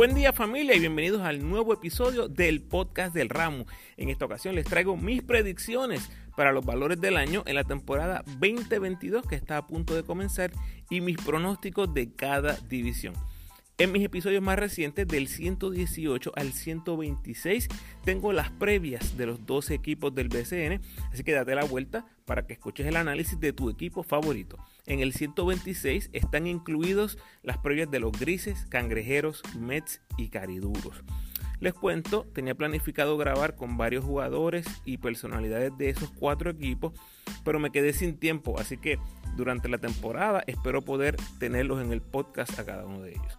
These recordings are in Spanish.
Buen día familia y bienvenidos al nuevo episodio del podcast del ramo. En esta ocasión les traigo mis predicciones para los valores del año en la temporada 2022 que está a punto de comenzar y mis pronósticos de cada división. En mis episodios más recientes, del 118 al 126, tengo las previas de los 12 equipos del BCN, así que date la vuelta para que escuches el análisis de tu equipo favorito. En el 126 están incluidos las previas de los grises, cangrejeros, Mets y cariduros. Les cuento, tenía planificado grabar con varios jugadores y personalidades de esos cuatro equipos, pero me quedé sin tiempo, así que durante la temporada espero poder tenerlos en el podcast a cada uno de ellos.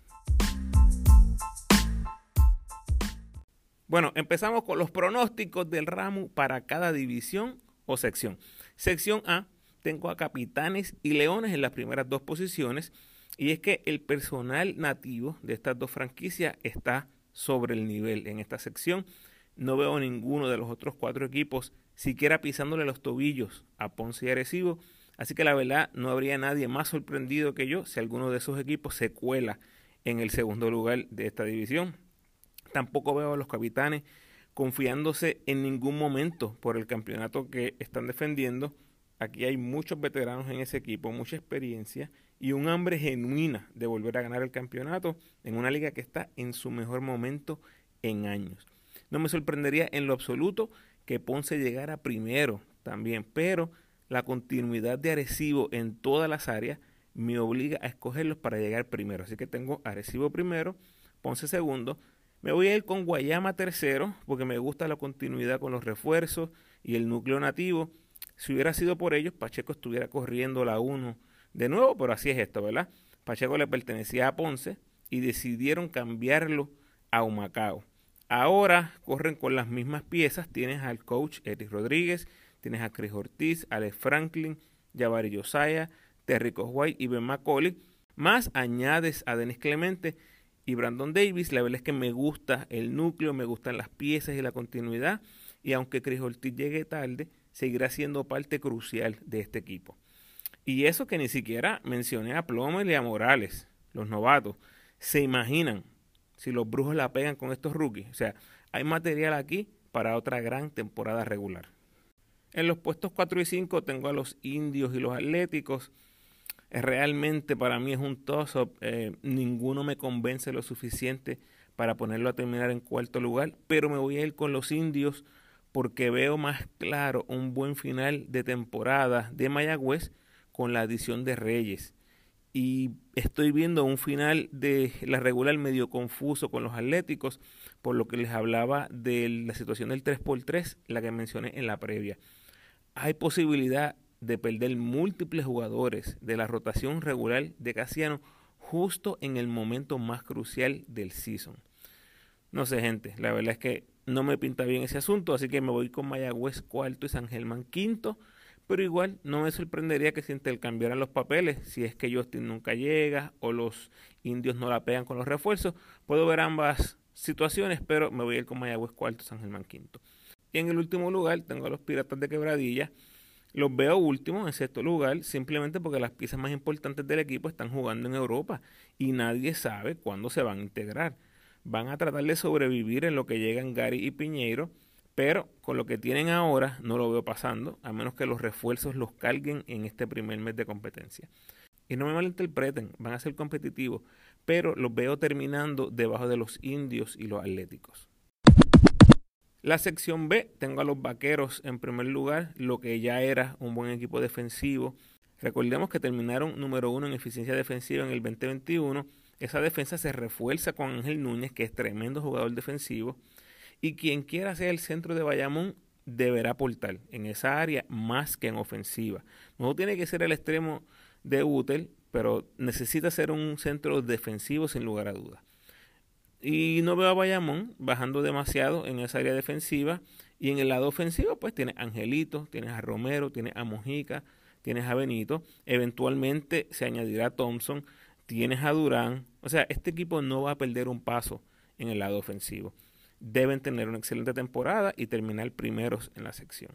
Bueno, empezamos con los pronósticos del ramo para cada división o sección. Sección A, tengo a capitanes y leones en las primeras dos posiciones. Y es que el personal nativo de estas dos franquicias está sobre el nivel en esta sección. No veo ninguno de los otros cuatro equipos siquiera pisándole los tobillos a Ponce y Arecibo. Así que la verdad no habría nadie más sorprendido que yo si alguno de esos equipos se cuela en el segundo lugar de esta división. Tampoco veo a los capitanes confiándose en ningún momento por el campeonato que están defendiendo. Aquí hay muchos veteranos en ese equipo, mucha experiencia y un hambre genuina de volver a ganar el campeonato en una liga que está en su mejor momento en años. No me sorprendería en lo absoluto que Ponce llegara primero también, pero la continuidad de Arecibo en todas las áreas me obliga a escogerlos para llegar primero. Así que tengo Arecibo primero, Ponce segundo, me voy a ir con Guayama tercero, porque me gusta la continuidad con los refuerzos y el núcleo nativo. Si hubiera sido por ellos, Pacheco estuviera corriendo la 1 de nuevo, pero así es esto, ¿verdad? Pacheco le pertenecía a Ponce y decidieron cambiarlo a Humacao. Ahora corren con las mismas piezas. Tienes al coach Eric Rodríguez, tienes a Chris Ortiz, Alex Franklin, Jabari Josiah, Terry White y Ben McCauley. Más añades a Denis Clemente y Brandon Davis. La verdad es que me gusta el núcleo, me gustan las piezas y la continuidad. Y aunque Chris Ortiz llegue tarde, seguirá siendo parte crucial de este equipo. Y eso que ni siquiera mencioné a Plummer y a Morales, los novatos. Se imaginan si los brujos la pegan con estos rookies. O sea, hay material aquí para otra gran temporada regular. En los puestos 4 y 5 tengo a los indios y los atléticos realmente para mí es un toss-up. Eh, ninguno me convence lo suficiente para ponerlo a terminar en cuarto lugar, pero me voy a ir con los indios porque veo más claro un buen final de temporada de Mayagüez con la adición de Reyes. Y estoy viendo un final de la regular medio confuso con los Atléticos, por lo que les hablaba de la situación del 3x3, la que mencioné en la previa. Hay posibilidad de perder múltiples jugadores de la rotación regular de Casiano justo en el momento más crucial del season. No sé, gente, la verdad es que no me pinta bien ese asunto, así que me voy con Mayagüez cuarto y San Germán quinto, pero igual no me sorprendería que se intercambiaran los papeles, si es que Justin nunca llega o los indios no la pegan con los refuerzos. Puedo ver ambas situaciones, pero me voy a ir con Mayagüez cuarto, San Germán quinto. Y en el último lugar tengo a los Piratas de Quebradilla, los veo últimos en sexto lugar simplemente porque las piezas más importantes del equipo están jugando en Europa y nadie sabe cuándo se van a integrar. Van a tratar de sobrevivir en lo que llegan Gary y Piñeiro, pero con lo que tienen ahora no lo veo pasando, a menos que los refuerzos los carguen en este primer mes de competencia. Y no me malinterpreten, van a ser competitivos, pero los veo terminando debajo de los indios y los atléticos. La sección B, tengo a los Vaqueros en primer lugar, lo que ya era un buen equipo defensivo. Recordemos que terminaron número uno en eficiencia defensiva en el 2021. Esa defensa se refuerza con Ángel Núñez, que es tremendo jugador defensivo. Y quien quiera ser el centro de Bayamón deberá aportar en esa área más que en ofensiva. No tiene que ser el extremo de Utel, pero necesita ser un centro defensivo sin lugar a dudas. Y no veo a Bayamón bajando demasiado en esa área defensiva. Y en el lado ofensivo, pues tienes a Angelito, tienes a Romero, tienes a Mojica, tienes a Benito. Eventualmente se añadirá Thompson, tienes a Durán. O sea, este equipo no va a perder un paso en el lado ofensivo. Deben tener una excelente temporada y terminar primeros en la sección.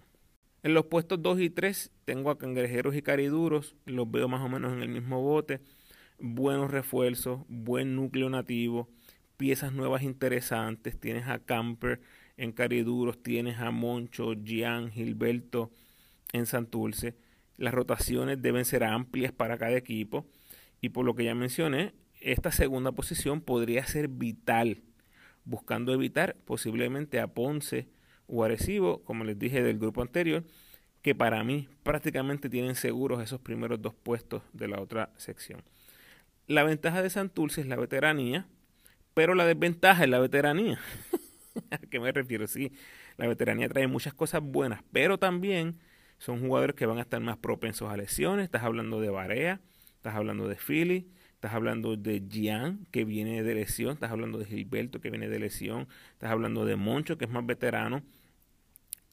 En los puestos 2 y 3 tengo a Cangrejeros y Cariduros, los veo más o menos en el mismo bote. Buenos refuerzos, buen núcleo nativo, piezas nuevas interesantes. Tienes a Camper en Cariduros, tienes a Moncho, Gian, Gilberto en Santurce. Las rotaciones deben ser amplias para cada equipo. Y por lo que ya mencioné, esta segunda posición podría ser vital, buscando evitar posiblemente a Ponce o Arecibo, como les dije del grupo anterior, que para mí prácticamente tienen seguros esos primeros dos puestos de la otra sección. La ventaja de Santurce es la veteranía, pero la desventaja es la veteranía. ¿A qué me refiero? Sí, la veteranía trae muchas cosas buenas, pero también son jugadores que van a estar más propensos a lesiones. Estás hablando de Barea, estás hablando de Philly, estás hablando de Gian, que viene de lesión, estás hablando de Gilberto, que viene de lesión, estás hablando de Moncho, que es más veterano.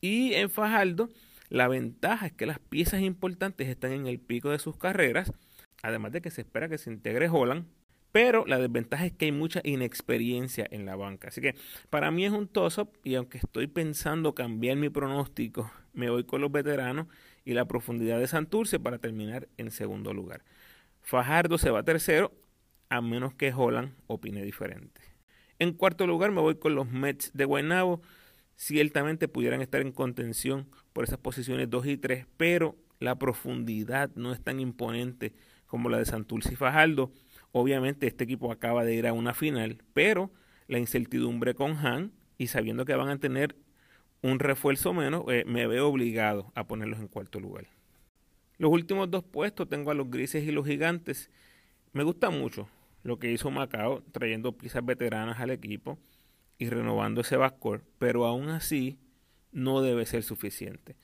Y en Fajardo, la ventaja es que las piezas importantes están en el pico de sus carreras, además de que se espera que se integre Holland, pero la desventaja es que hay mucha inexperiencia en la banca. Así que para mí es un toss-up y aunque estoy pensando cambiar mi pronóstico, me voy con los veteranos y la profundidad de Santurce para terminar en segundo lugar. Fajardo se va tercero, a menos que Holland opine diferente. En cuarto lugar me voy con los Mets de Guaynabo. Ciertamente pudieran estar en contención por esas posiciones 2 y 3, pero la profundidad no es tan imponente como la de Santurce y Fajardo Obviamente este equipo acaba de ir a una final, pero la incertidumbre con Han y sabiendo que van a tener un refuerzo menos, eh, me veo obligado a ponerlos en cuarto lugar. Los últimos dos puestos tengo a los grises y los gigantes. Me gusta mucho lo que hizo Macao trayendo piezas veteranas al equipo y renovando ese backcourt, pero aún así no debe ser suficiente.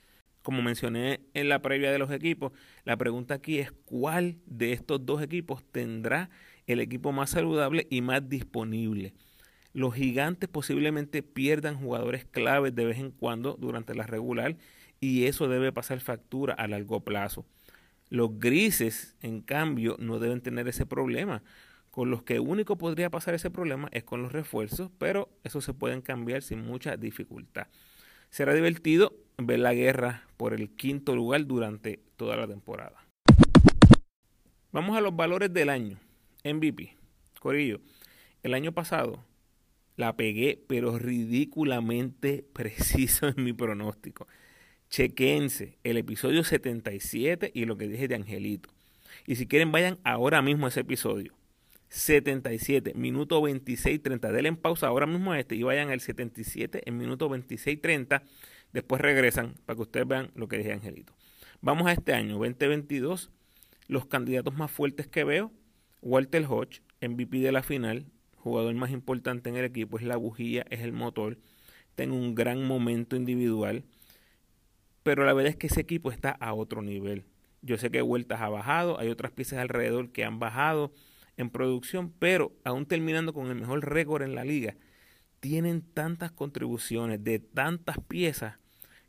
Como mencioné en la previa de los equipos, la pregunta aquí es cuál de estos dos equipos tendrá el equipo más saludable y más disponible. Los gigantes posiblemente pierdan jugadores claves de vez en cuando durante la regular y eso debe pasar factura a largo plazo. Los grises, en cambio, no deben tener ese problema. Con los que único podría pasar ese problema es con los refuerzos, pero eso se pueden cambiar sin mucha dificultad. Será divertido ver la guerra por el quinto lugar durante toda la temporada. Vamos a los valores del año. MVP. Corillo, el año pasado la pegué, pero ridículamente preciso en mi pronóstico. Chequense el episodio 77 y lo que dije de Angelito. Y si quieren, vayan ahora mismo a ese episodio. 77, minuto 26, 30. Denle en pausa ahora mismo a este y vayan al 77 en minuto 26, 30 Después regresan para que ustedes vean lo que dije Angelito. Vamos a este año, 2022. Los candidatos más fuertes que veo, Walter Hodge, MVP de la final, jugador más importante en el equipo, es la bujía, es el motor, tiene un gran momento individual, pero la verdad es que ese equipo está a otro nivel. Yo sé que Vueltas ha bajado, hay otras piezas alrededor que han bajado en producción, pero aún terminando con el mejor récord en la liga, tienen tantas contribuciones de tantas piezas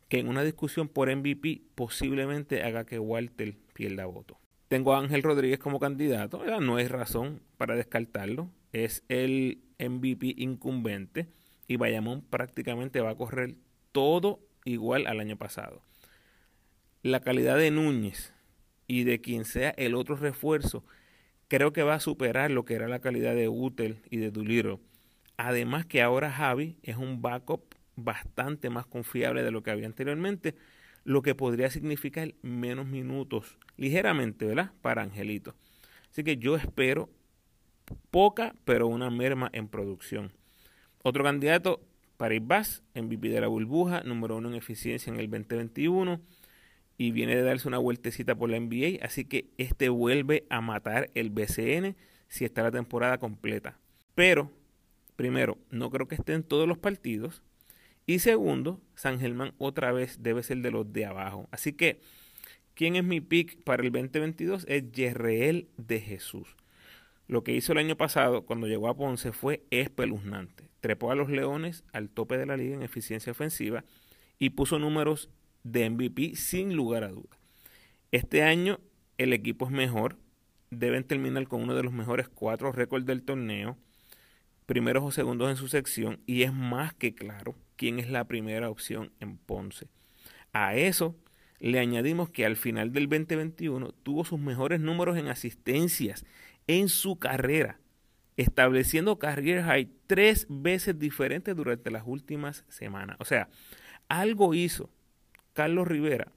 que en una discusión por MVP posiblemente haga que Walter pierda voto. Tengo a Ángel Rodríguez como candidato, no hay razón para descartarlo, es el MVP incumbente y Bayamón prácticamente va a correr todo igual al año pasado. La calidad de Núñez y de quien sea el otro refuerzo creo que va a superar lo que era la calidad de Utel y de Duliro Además que ahora Javi es un backup bastante más confiable de lo que había anteriormente, lo que podría significar menos minutos, ligeramente, ¿verdad? Para Angelito. Así que yo espero poca, pero una merma en producción. Otro candidato, Paris Bass, MVP de la burbuja, número uno en eficiencia en el 2021 y viene de darse una vueltecita por la NBA, así que este vuelve a matar el BCN si está la temporada completa. Pero primero, no creo que esté en todos los partidos. Y segundo, San Germán otra vez debe ser de los de abajo. Así que, ¿quién es mi pick para el 2022? Es Yerreel de Jesús. Lo que hizo el año pasado cuando llegó a Ponce fue espeluznante. Trepó a los Leones al tope de la liga en eficiencia ofensiva y puso números de MVP sin lugar a duda. Este año el equipo es mejor, deben terminar con uno de los mejores cuatro récords del torneo, primeros o segundos en su sección, y es más que claro quién es la primera opción en Ponce. A eso le añadimos que al final del 2021 tuvo sus mejores números en asistencias en su carrera, estableciendo career high tres veces diferentes durante las últimas semanas. O sea, algo hizo Carlos Rivera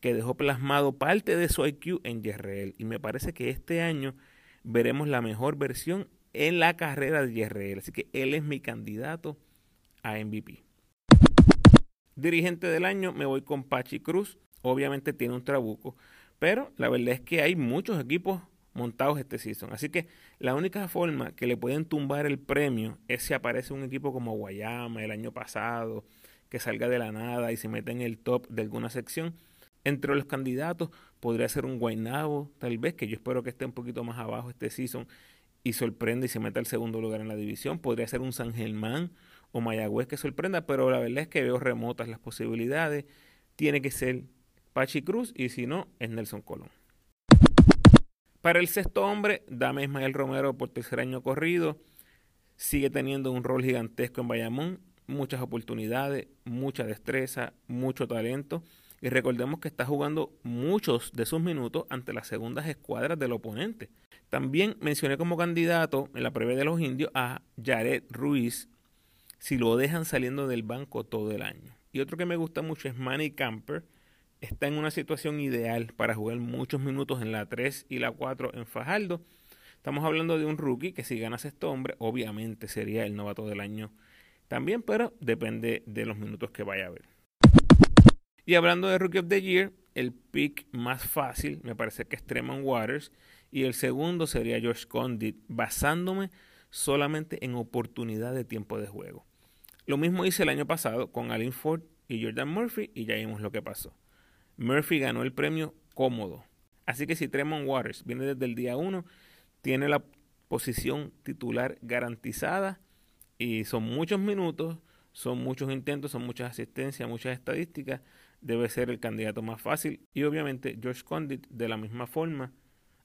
que dejó plasmado parte de su IQ en Yerreel. Y me parece que este año veremos la mejor versión en la carrera de Yerreel. Así que él es mi candidato a MVP. Dirigente del año, me voy con Pachi Cruz. Obviamente tiene un trabuco, pero la verdad es que hay muchos equipos montados este season. Así que la única forma que le pueden tumbar el premio es si aparece un equipo como Guayama el año pasado, que salga de la nada y se mete en el top de alguna sección. Entre los candidatos podría ser un Guaynabo, tal vez, que yo espero que esté un poquito más abajo este season y sorprenda y se meta al segundo lugar en la división. Podría ser un San Germán o Mayagüez que sorprenda, pero la verdad es que veo remotas las posibilidades. Tiene que ser Pachi Cruz y si no, es Nelson Colón. Para el sexto hombre, dame Ismael Romero por tercer año corrido. Sigue teniendo un rol gigantesco en Bayamón, muchas oportunidades, mucha destreza, mucho talento y recordemos que está jugando muchos de sus minutos ante las segundas escuadras del oponente. También mencioné como candidato en la previa de los indios a Jared Ruiz si lo dejan saliendo del banco todo el año. Y otro que me gusta mucho es Manny Camper. Está en una situación ideal para jugar muchos minutos en la 3 y la 4 en Fajardo. Estamos hablando de un rookie que si gana este hombre, obviamente sería el novato del año también, pero depende de los minutos que vaya a ver. Y hablando de Rookie of the Year, el pick más fácil me parece que es Tremont Waters y el segundo sería George Condit, basándome solamente en oportunidad de tiempo de juego. Lo mismo hice el año pasado con Alin Ford y Jordan Murphy y ya vimos lo que pasó. Murphy ganó el premio cómodo. Así que si Tremont Waters viene desde el día 1, tiene la posición titular garantizada y son muchos minutos, son muchos intentos, son muchas asistencias, muchas estadísticas debe ser el candidato más fácil. Y obviamente George Condit de la misma forma,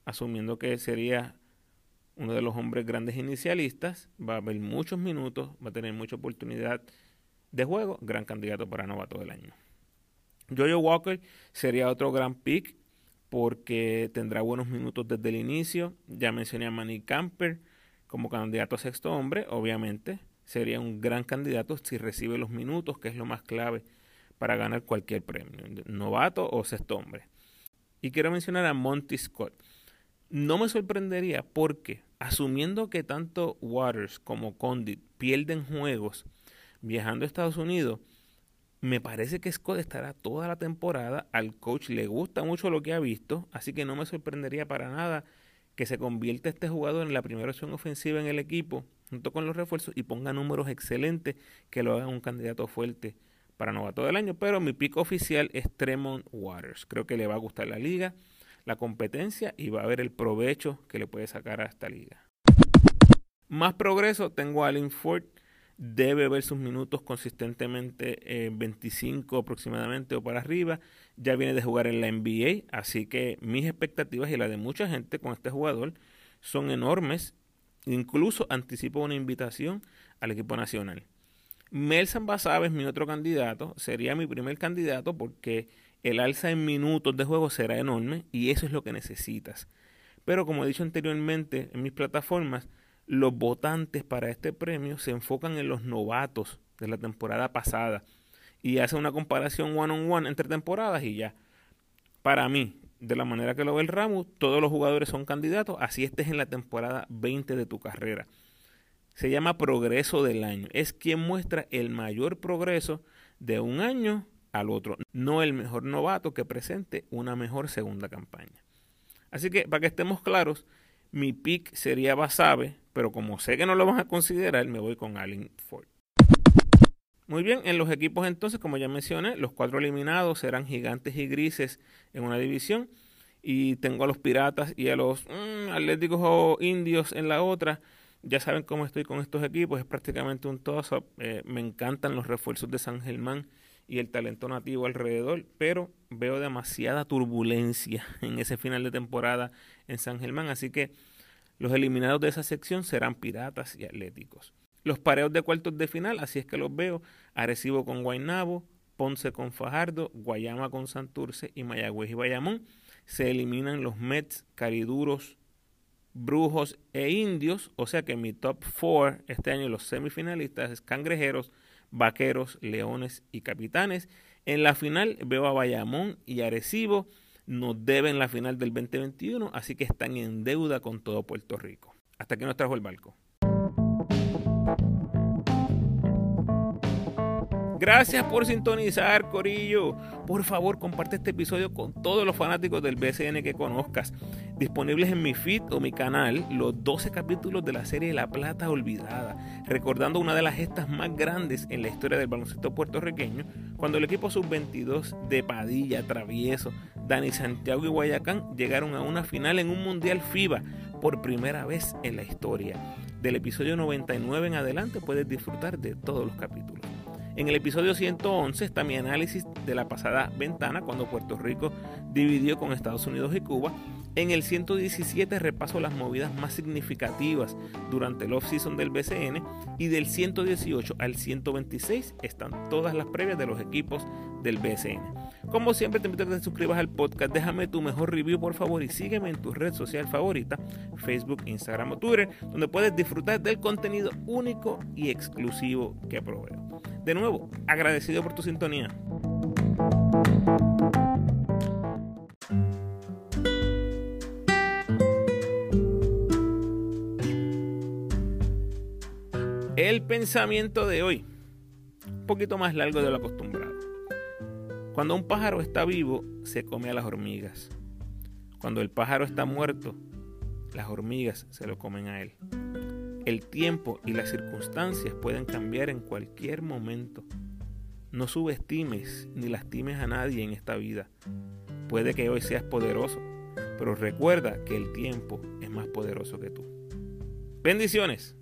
asumiendo que sería uno de los hombres grandes inicialistas, va a haber muchos minutos, va a tener mucha oportunidad de juego, gran candidato para novato del año. Jojo Walker sería otro gran pick porque tendrá buenos minutos desde el inicio. Ya mencioné a Manny Camper como candidato a sexto hombre, obviamente sería un gran candidato si recibe los minutos, que es lo más clave para ganar cualquier premio, novato o sexto hombre. Y quiero mencionar a Monty Scott. No me sorprendería porque, asumiendo que tanto Waters como Condit pierden juegos viajando a Estados Unidos, me parece que Scott estará toda la temporada. Al coach le gusta mucho lo que ha visto, así que no me sorprendería para nada que se convierta este jugador en la primera opción ofensiva en el equipo, junto con los refuerzos, y ponga números excelentes que lo hagan un candidato fuerte para novato del año, pero mi pico oficial es Tremont Waters. Creo que le va a gustar la liga, la competencia y va a ver el provecho que le puede sacar a esta liga. Más progreso, tengo a Allen Ford. Debe ver sus minutos consistentemente en 25 aproximadamente o para arriba. Ya viene de jugar en la NBA, así que mis expectativas y las de mucha gente con este jugador son enormes. Incluso anticipo una invitación al equipo nacional. Melsan Basabe es mi otro candidato, sería mi primer candidato porque el alza en minutos de juego será enorme y eso es lo que necesitas. Pero como he dicho anteriormente en mis plataformas, los votantes para este premio se enfocan en los novatos de la temporada pasada y hacen una comparación one on one entre temporadas y ya. Para mí, de la manera que lo ve el Ramos, todos los jugadores son candidatos, así estés en la temporada 20 de tu carrera se llama progreso del año. Es quien muestra el mayor progreso de un año al otro, no el mejor novato que presente una mejor segunda campaña. Así que para que estemos claros, mi pick sería Basabe, pero como sé que no lo van a considerar, me voy con Allen Ford. Muy bien, en los equipos entonces, como ya mencioné, los cuatro eliminados serán gigantes y grises en una división. Y tengo a los piratas y a los, mm, Atléticos o Indios en la otra. Ya saben cómo estoy con estos equipos, es prácticamente un toss-up. Eh, me encantan los refuerzos de San Germán y el talento nativo alrededor, pero veo demasiada turbulencia en ese final de temporada en San Germán, así que los eliminados de esa sección serán Piratas y Atléticos. Los pareos de cuartos de final, así es que los veo, Arecibo con Guaynabo, Ponce con Fajardo, Guayama con Santurce y Mayagüez y Bayamón. Se eliminan los Mets, Cariduros, Brujos e Indios, o sea que mi top 4 este año los semifinalistas es Cangrejeros, Vaqueros, Leones y Capitanes. En la final veo a Bayamón y Arecibo, nos deben la final del 2021, así que están en deuda con todo Puerto Rico. Hasta que nos trajo el barco. Gracias por sintonizar, Corillo. Por favor, comparte este episodio con todos los fanáticos del BCN que conozcas. Disponibles en mi feed o mi canal, los 12 capítulos de la serie La Plata Olvidada, recordando una de las gestas más grandes en la historia del baloncesto puertorriqueño, cuando el equipo sub-22 de Padilla, Travieso, Dani Santiago y Guayacán llegaron a una final en un Mundial FIBA por primera vez en la historia. Del episodio 99 en adelante puedes disfrutar de todos los capítulos. En el episodio 111 está mi análisis de la pasada ventana cuando Puerto Rico dividió con Estados Unidos y Cuba. En el 117 repaso las movidas más significativas durante el off-season del BCN y del 118 al 126 están todas las previas de los equipos del BCN. Como siempre te invito a que te suscribas al podcast, déjame tu mejor review por favor y sígueme en tu red social favorita, Facebook, Instagram o Twitter, donde puedes disfrutar del contenido único y exclusivo que proveo. De nuevo, agradecido por tu sintonía. El pensamiento de hoy, un poquito más largo de lo acostumbrado. Cuando un pájaro está vivo, se come a las hormigas. Cuando el pájaro está muerto, las hormigas se lo comen a él. El tiempo y las circunstancias pueden cambiar en cualquier momento. No subestimes ni lastimes a nadie en esta vida. Puede que hoy seas poderoso, pero recuerda que el tiempo es más poderoso que tú. Bendiciones.